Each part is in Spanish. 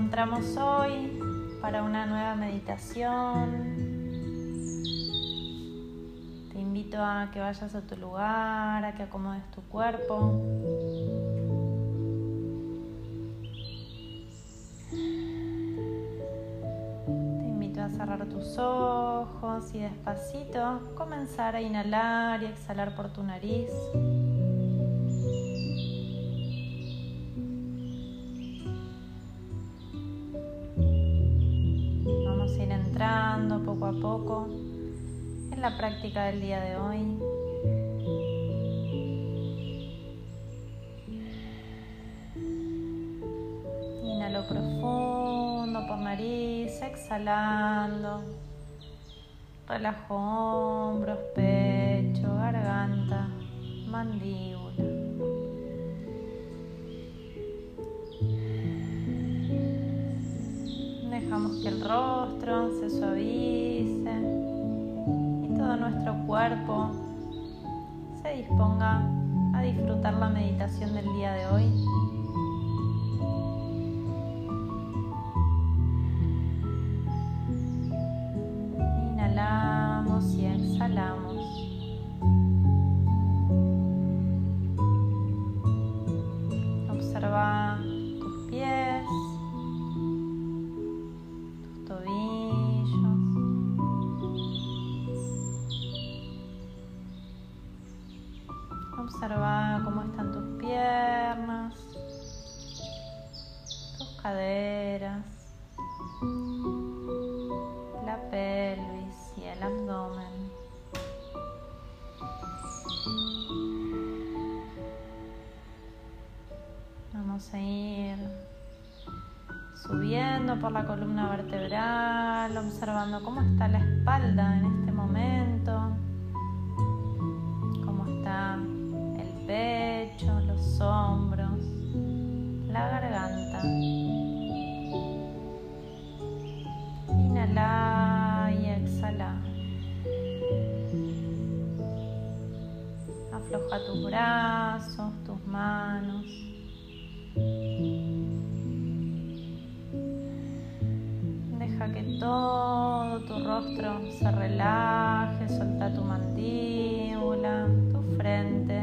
encontramos hoy para una nueva meditación. Te invito a que vayas a tu lugar, a que acomodes tu cuerpo. Te invito a cerrar tus ojos y despacito comenzar a inhalar y exhalar por tu nariz. Poco en la práctica del día de hoy. Inhalo profundo por nariz, exhalando. Relajo hombros, pecho, garganta, mandíbula. Que el rostro se suavice y todo nuestro cuerpo se disponga a disfrutar la meditación del día de hoy. Inhalamos y exhalamos. Observa cómo están tus piernas, tus caderas, la pelvis y el abdomen. Vamos a ir subiendo por la columna vertebral, observando cómo está la espalda en este momento. Pecho, los hombros, la garganta. Inhala y exhala. Afloja tus brazos, tus manos. Deja que todo tu rostro se relaje, suelta tu mandíbula, tu frente,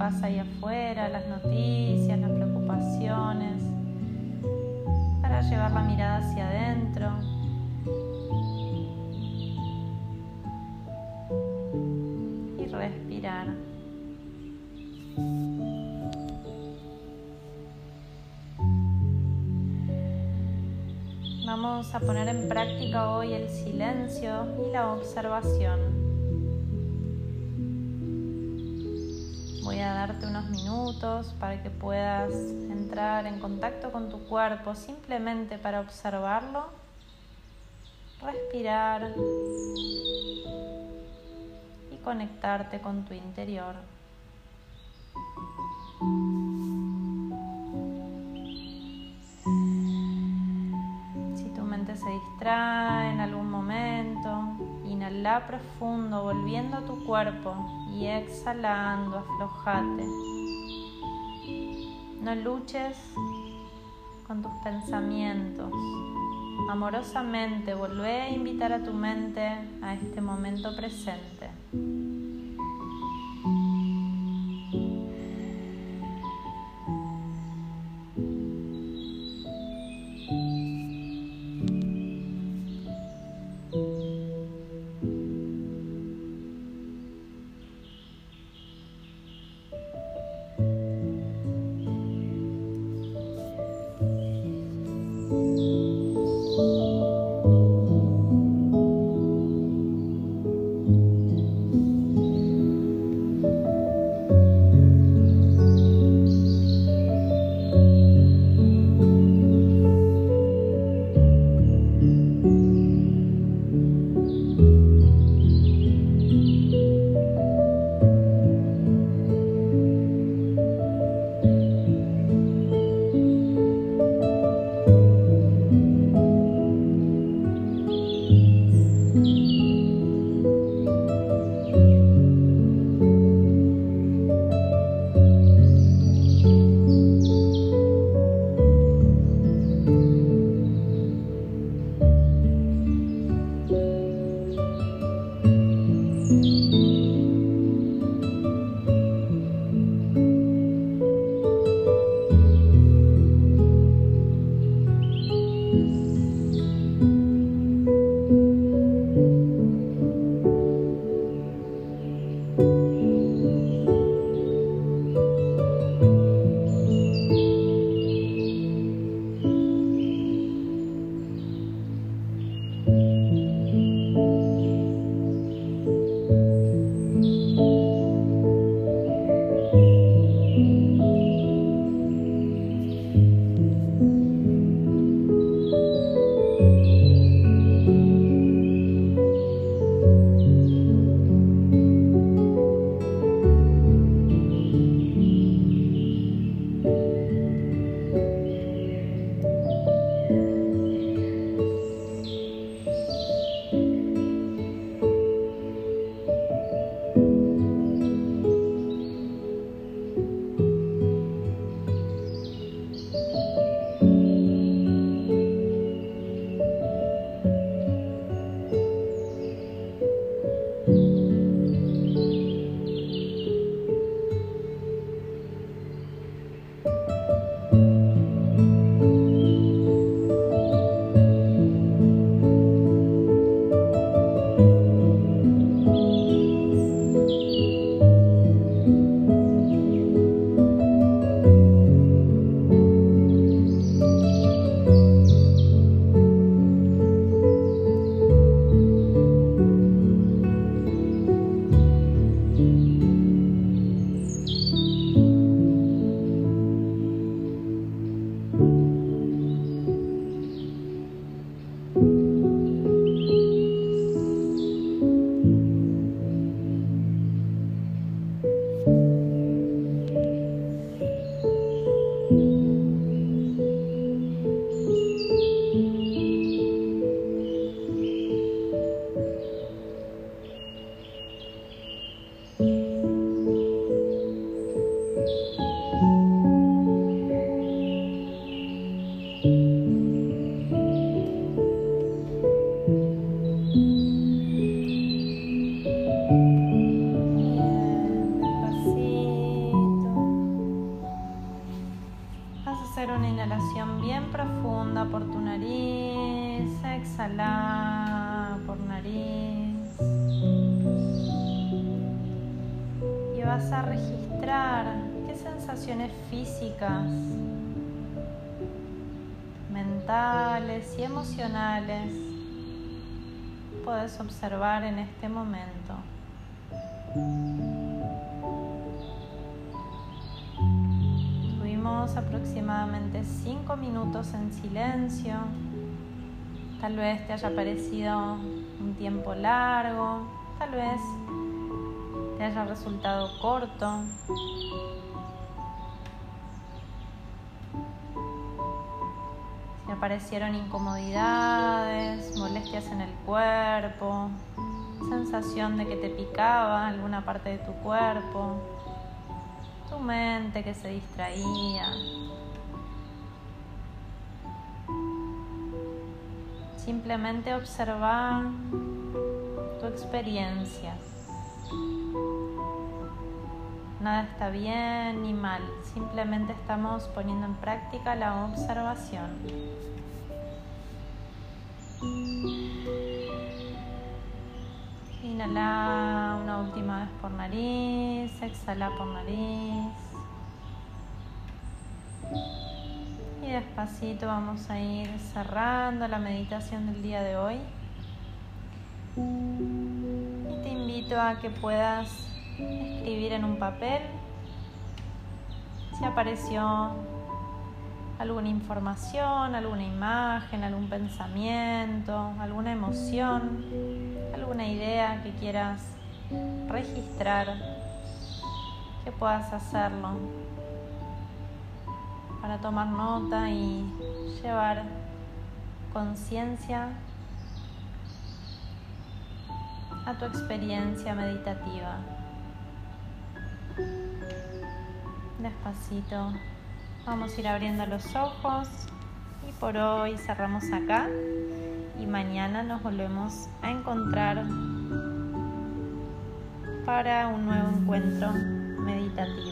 pasa ahí afuera, las noticias, las preocupaciones, para llevar la mirada hacia adentro. Y respirar. Vamos a poner en práctica hoy el silencio y la observación. Unos minutos para que puedas entrar en contacto con tu cuerpo simplemente para observarlo, respirar y conectarte con tu interior. Si tu mente se distrae en algún momento, inhala profundo volviendo a tu cuerpo y exhalando, aflojate. No luches con tus pensamientos. Amorosamente volvé a invitar a tu mente a este momento presente. Físicas, mentales y emocionales puedes observar en este momento. Tuvimos aproximadamente 5 minutos en silencio. Tal vez te haya parecido un tiempo largo, tal vez te haya resultado corto. Aparecieron incomodidades, molestias en el cuerpo, sensación de que te picaba alguna parte de tu cuerpo, tu mente que se distraía. Simplemente observar tu experiencia. Nada está bien ni mal, simplemente estamos poniendo en práctica la observación. Inhala una última vez por nariz, exhala por nariz. Y despacito vamos a ir cerrando la meditación del día de hoy. Y te invito a que puedas escribir en un papel si apareció alguna información, alguna imagen, algún pensamiento, alguna emoción, alguna idea que quieras registrar, que puedas hacerlo para tomar nota y llevar conciencia a tu experiencia meditativa. Despacito. Vamos a ir abriendo los ojos y por hoy cerramos acá y mañana nos volvemos a encontrar para un nuevo encuentro meditativo.